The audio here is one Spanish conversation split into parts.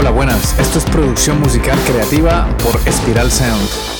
Hola, buenas. Esto es producción musical creativa por Spiral Sound.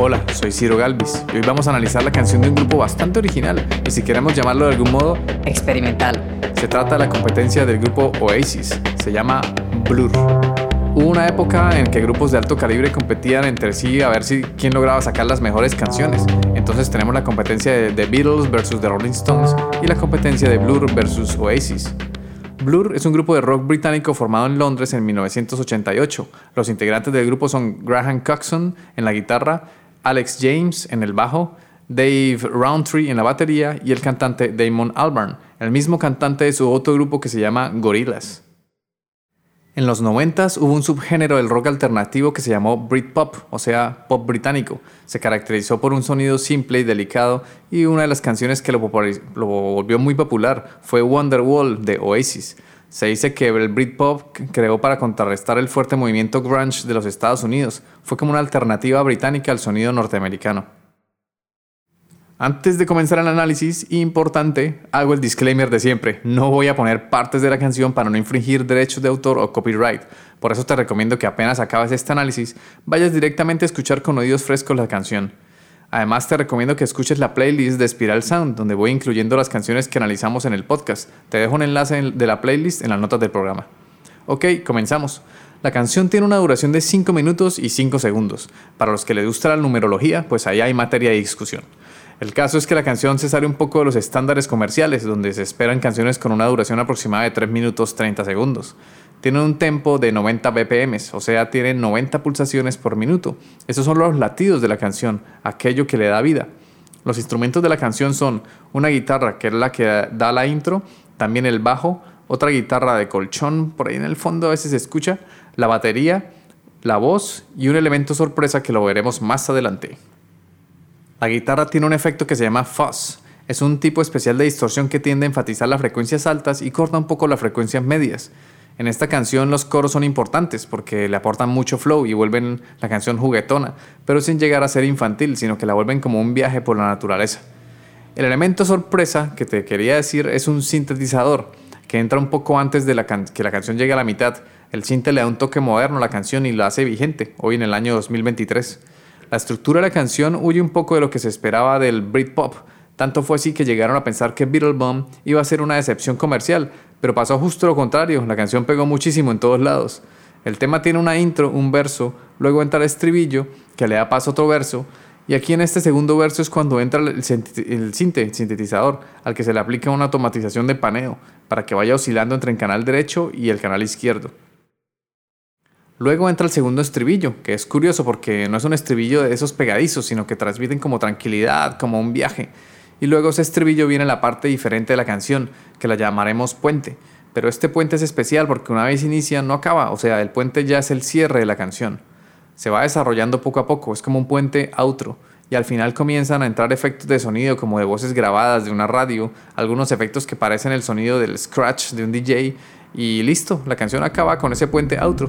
Hola, soy Ciro Galvis y hoy vamos a analizar la canción de un grupo bastante original y si queremos llamarlo de algún modo, experimental. Se trata de la competencia del grupo Oasis, se llama Blur. Hubo una época en que grupos de alto calibre competían entre sí a ver si quién lograba sacar las mejores canciones. Entonces tenemos la competencia de The Beatles versus The Rolling Stones y la competencia de Blur versus Oasis. Blur es un grupo de rock británico formado en Londres en 1988. Los integrantes del grupo son Graham Coxon en la guitarra, Alex James en el bajo, Dave Roundtree en la batería y el cantante Damon Albarn, el mismo cantante de su otro grupo que se llama Gorillaz. En los 90 hubo un subgénero del rock alternativo que se llamó Britpop, o sea, pop británico. Se caracterizó por un sonido simple y delicado y una de las canciones que lo, lo volvió muy popular fue Wonderwall de Oasis. Se dice que el Britpop creó para contrarrestar el fuerte movimiento grunge de los Estados Unidos. Fue como una alternativa británica al sonido norteamericano. Antes de comenzar el análisis, importante, hago el disclaimer de siempre. No voy a poner partes de la canción para no infringir derechos de autor o copyright. Por eso te recomiendo que apenas acabes este análisis, vayas directamente a escuchar con oídos frescos la canción. Además te recomiendo que escuches la playlist de Spiral Sound, donde voy incluyendo las canciones que analizamos en el podcast. Te dejo un enlace de la playlist en las notas del programa. Ok, comenzamos. La canción tiene una duración de 5 minutos y 5 segundos. Para los que les gusta la numerología, pues ahí hay materia de discusión. El caso es que la canción se sale un poco de los estándares comerciales, donde se esperan canciones con una duración aproximada de 3 minutos 30 segundos tiene un tempo de 90 BPM, o sea, tiene 90 pulsaciones por minuto. Esos son los latidos de la canción, aquello que le da vida. Los instrumentos de la canción son una guitarra, que es la que da la intro, también el bajo, otra guitarra de colchón, por ahí en el fondo a veces se escucha, la batería, la voz y un elemento sorpresa que lo veremos más adelante. La guitarra tiene un efecto que se llama fuzz. Es un tipo especial de distorsión que tiende a enfatizar las frecuencias altas y corta un poco las frecuencias medias. En esta canción los coros son importantes porque le aportan mucho flow y vuelven la canción juguetona, pero sin llegar a ser infantil, sino que la vuelven como un viaje por la naturaleza. El elemento sorpresa que te quería decir es un sintetizador que entra un poco antes de que la canción llegue a la mitad. El sinte le da un toque moderno a la canción y la hace vigente, hoy en el año 2023. La estructura de la canción huye un poco de lo que se esperaba del Britpop, tanto fue así que llegaron a pensar que Beetlebum iba a ser una decepción comercial, pero pasó justo lo contrario, la canción pegó muchísimo en todos lados. El tema tiene una intro, un verso, luego entra el estribillo, que le da paso a otro verso, y aquí en este segundo verso es cuando entra el, sintetizador, al que se le aplica una automatización de paneo, para que vaya oscilando entre el canal derecho y el canal izquierdo. Luego entra el segundo estribillo, que es curioso porque no es un estribillo de esos pegadizos, sino que transmiten como tranquilidad, como un viaje. Y luego ese estribillo viene la parte diferente de la canción, que la llamaremos puente. Pero este puente es especial porque una vez inicia no acaba, o sea, el puente ya es el cierre de la canción. Se va desarrollando poco a poco, es como un puente outro. Y al final comienzan a entrar efectos de sonido como de voces grabadas de una radio, algunos efectos que parecen el sonido del scratch de un DJ y listo, la canción acaba con ese puente outro.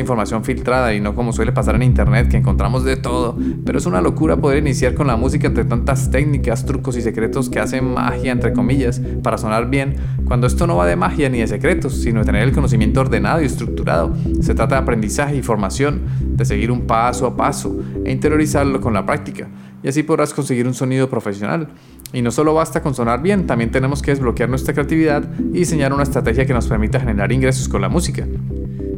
información filtrada y no como suele pasar en internet que encontramos de todo, pero es una locura poder iniciar con la música entre tantas técnicas, trucos y secretos que hacen magia entre comillas para sonar bien, cuando esto no va de magia ni de secretos, sino de tener el conocimiento ordenado y estructurado. Se trata de aprendizaje y formación, de seguir un paso a paso e interiorizarlo con la práctica. Y así podrás conseguir un sonido profesional. Y no solo basta con sonar bien, también tenemos que desbloquear nuestra creatividad y diseñar una estrategia que nos permita generar ingresos con la música.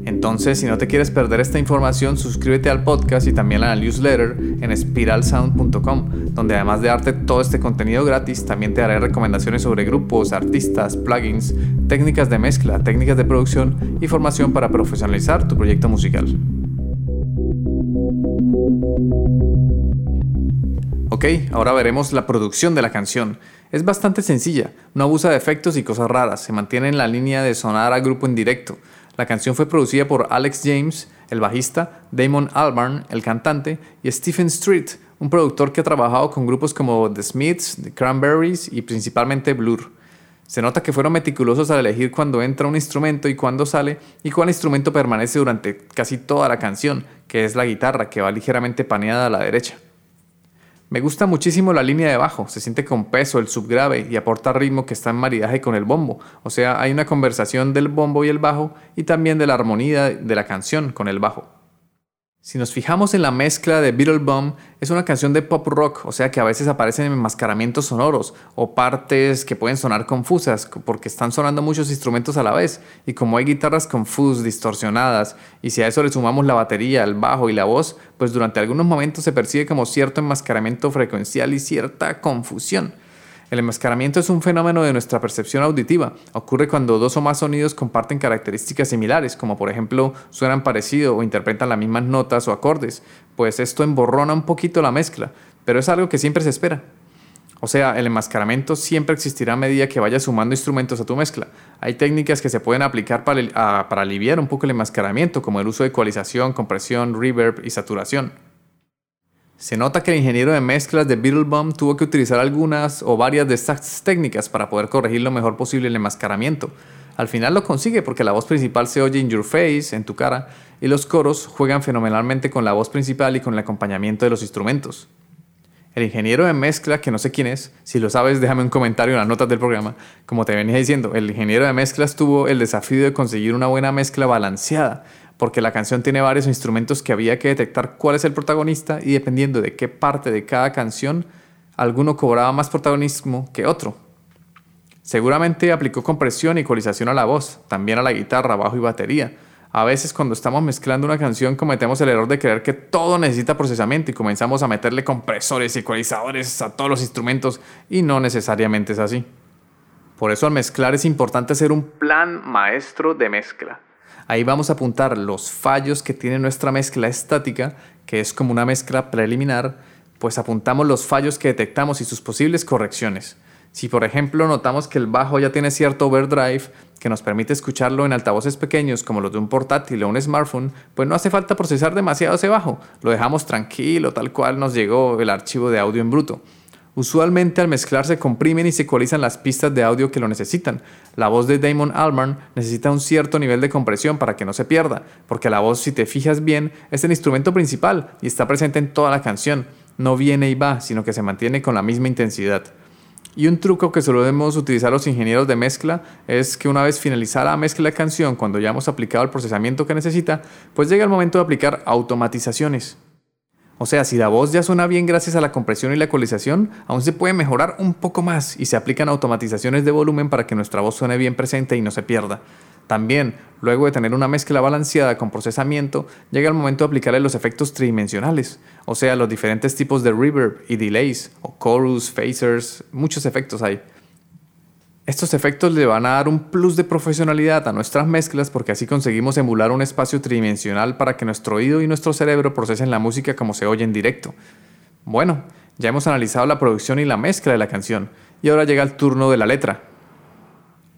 Entonces, si no te quieres perder esta información, suscríbete al podcast y también a la newsletter en spiralsound.com, donde además de darte todo este contenido gratis, también te daré recomendaciones sobre grupos, artistas, plugins, técnicas de mezcla, técnicas de producción y formación para profesionalizar tu proyecto musical. Ok, ahora veremos la producción de la canción. Es bastante sencilla, no abusa de efectos y cosas raras, se mantiene en la línea de sonar a grupo en directo. La canción fue producida por Alex James, el bajista, Damon Albarn, el cantante, y Stephen Street, un productor que ha trabajado con grupos como The Smiths, The Cranberries y principalmente Blur. Se nota que fueron meticulosos al elegir cuándo entra un instrumento y cuándo sale y cuál instrumento permanece durante casi toda la canción, que es la guitarra que va ligeramente paneada a la derecha. Me gusta muchísimo la línea de bajo, se siente con peso el subgrave y aporta ritmo que está en maridaje con el bombo, o sea, hay una conversación del bombo y el bajo y también de la armonía de la canción con el bajo. Si nos fijamos en la mezcla de Beetlebum, es una canción de pop rock, o sea que a veces aparecen enmascaramientos sonoros o partes que pueden sonar confusas porque están sonando muchos instrumentos a la vez y como hay guitarras confusas, distorsionadas y si a eso le sumamos la batería, el bajo y la voz, pues durante algunos momentos se percibe como cierto enmascaramiento frecuencial y cierta confusión. El enmascaramiento es un fenómeno de nuestra percepción auditiva. Ocurre cuando dos o más sonidos comparten características similares, como por ejemplo suenan parecido o interpretan las mismas notas o acordes, pues esto emborrona un poquito la mezcla, pero es algo que siempre se espera. O sea, el enmascaramiento siempre existirá a medida que vayas sumando instrumentos a tu mezcla. Hay técnicas que se pueden aplicar para, aliviar un poco el enmascaramiento, como el uso de ecualización, compresión, reverb y saturación. Se nota que el ingeniero de mezclas de Beetlebum tuvo que utilizar algunas o varias de estas técnicas para poder corregir lo mejor posible el enmascaramiento. Al final lo consigue porque la voz principal se oye in your face, en tu cara, y los coros juegan fenomenalmente con la voz principal y con el acompañamiento de los instrumentos. El ingeniero de mezcla, que no sé quién es, si lo sabes déjame un comentario en las notas del programa. Como te venía diciendo, el ingeniero de mezclas tuvo el desafío de conseguir una buena mezcla balanceada, porque la canción tiene varios instrumentos que había que detectar cuál es el protagonista y dependiendo de qué parte de cada canción, alguno cobraba más protagonismo que otro. Seguramente aplicó compresión y ecualización a la voz, también a la guitarra, bajo y batería. A veces cuando estamos mezclando una canción cometemos el error de creer que todo necesita procesamiento y comenzamos a meterle compresores y ecualizadores a todos los instrumentos y no necesariamente es así. Por eso al mezclar es importante hacer un plan maestro de mezcla. Ahí vamos a apuntar los fallos que tiene nuestra mezcla estática, que es como una mezcla preliminar, pues apuntamos los fallos que detectamos y sus posibles correcciones. Si por ejemplo notamos que el bajo ya tiene cierto overdrive que nos permite escucharlo en altavoces pequeños como los de un portátil o un smartphone, pues no hace falta procesar demasiado ese bajo, lo dejamos tranquilo tal cual nos llegó el archivo de audio en bruto. Usualmente al mezclar se comprimen y se ecualizan las pistas de audio que lo necesitan. La voz de Damon Albarn necesita un cierto nivel de compresión para que no se pierda, porque la voz, si te fijas bien, es el instrumento principal y está presente en toda la canción. No viene y va, sino que se mantiene con la misma intensidad. Y un truco que solemos utilizar los ingenieros de mezcla es que una vez finalizada la mezcla de canción, cuando ya hemos aplicado el procesamiento que necesita, pues llega el momento de aplicar automatizaciones. O sea, si la voz ya suena bien gracias a la compresión y la ecualización, aún se puede mejorar un poco más y se aplican automatizaciones de volumen para que nuestra voz suene bien presente y no se pierda. También, luego de tener una mezcla balanceada con procesamiento, llega el momento de aplicarle los efectos tridimensionales, o sea, los diferentes tipos de reverb y delays, o chorus, phasers, muchos efectos hay. Estos efectos le van a dar un plus de profesionalidad a nuestras mezclas porque así conseguimos emular un espacio tridimensional para que nuestro oído y nuestro cerebro procesen la música como se oye en directo. Bueno, ya hemos analizado la producción y la mezcla de la canción y ahora llega el turno de la letra.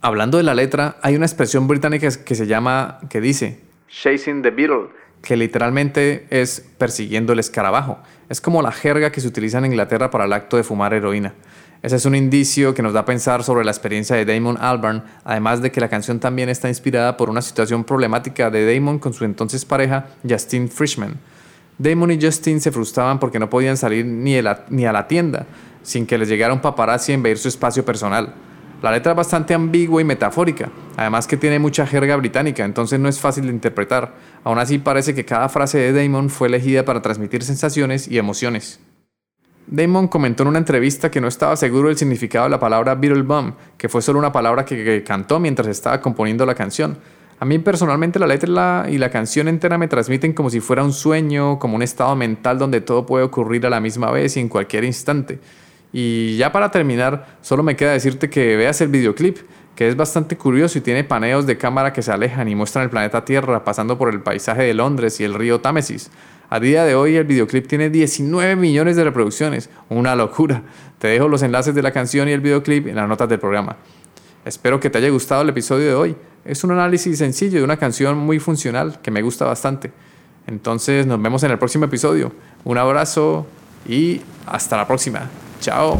Hablando de la letra, hay una expresión británica que se llama, que dice, Chasing the Beetle, que literalmente es persiguiendo el escarabajo. Es como la jerga que se utiliza en Inglaterra para el acto de fumar heroína. Ese es un indicio que nos da a pensar sobre la experiencia de Damon Albarn, además de que la canción también está inspirada por una situación problemática de Damon con su entonces pareja, Justine Frischman. Damon y Justine se frustraban porque no podían salir ni, ni a la tienda sin que les llegara un paparazzi a invadir su espacio personal. La letra es bastante ambigua y metafórica, además que tiene mucha jerga británica, entonces no es fácil de interpretar. Aún así parece que cada frase de Damon fue elegida para transmitir sensaciones y emociones. Damon comentó en una entrevista que no estaba seguro del significado de la palabra Beatle Bum, que fue solo una palabra que, que cantó mientras estaba componiendo la canción. A mí personalmente la letra y la canción entera me transmiten como si fuera un sueño, como un estado mental donde todo puede ocurrir a la misma vez y en cualquier instante. Y ya para terminar, solo me queda decirte que veas el videoclip, que es bastante curioso y tiene paneos de cámara que se alejan y muestran el planeta Tierra pasando por el paisaje de Londres y el río Támesis. A día de hoy el videoclip tiene 19 millones de reproducciones, una locura. Te dejo los enlaces de la canción y el videoclip en las notas del programa. Espero que te haya gustado el episodio de hoy. Es un análisis sencillo de una canción muy funcional que me gusta bastante. Entonces nos vemos en el próximo episodio. Un abrazo y hasta la próxima. Chao.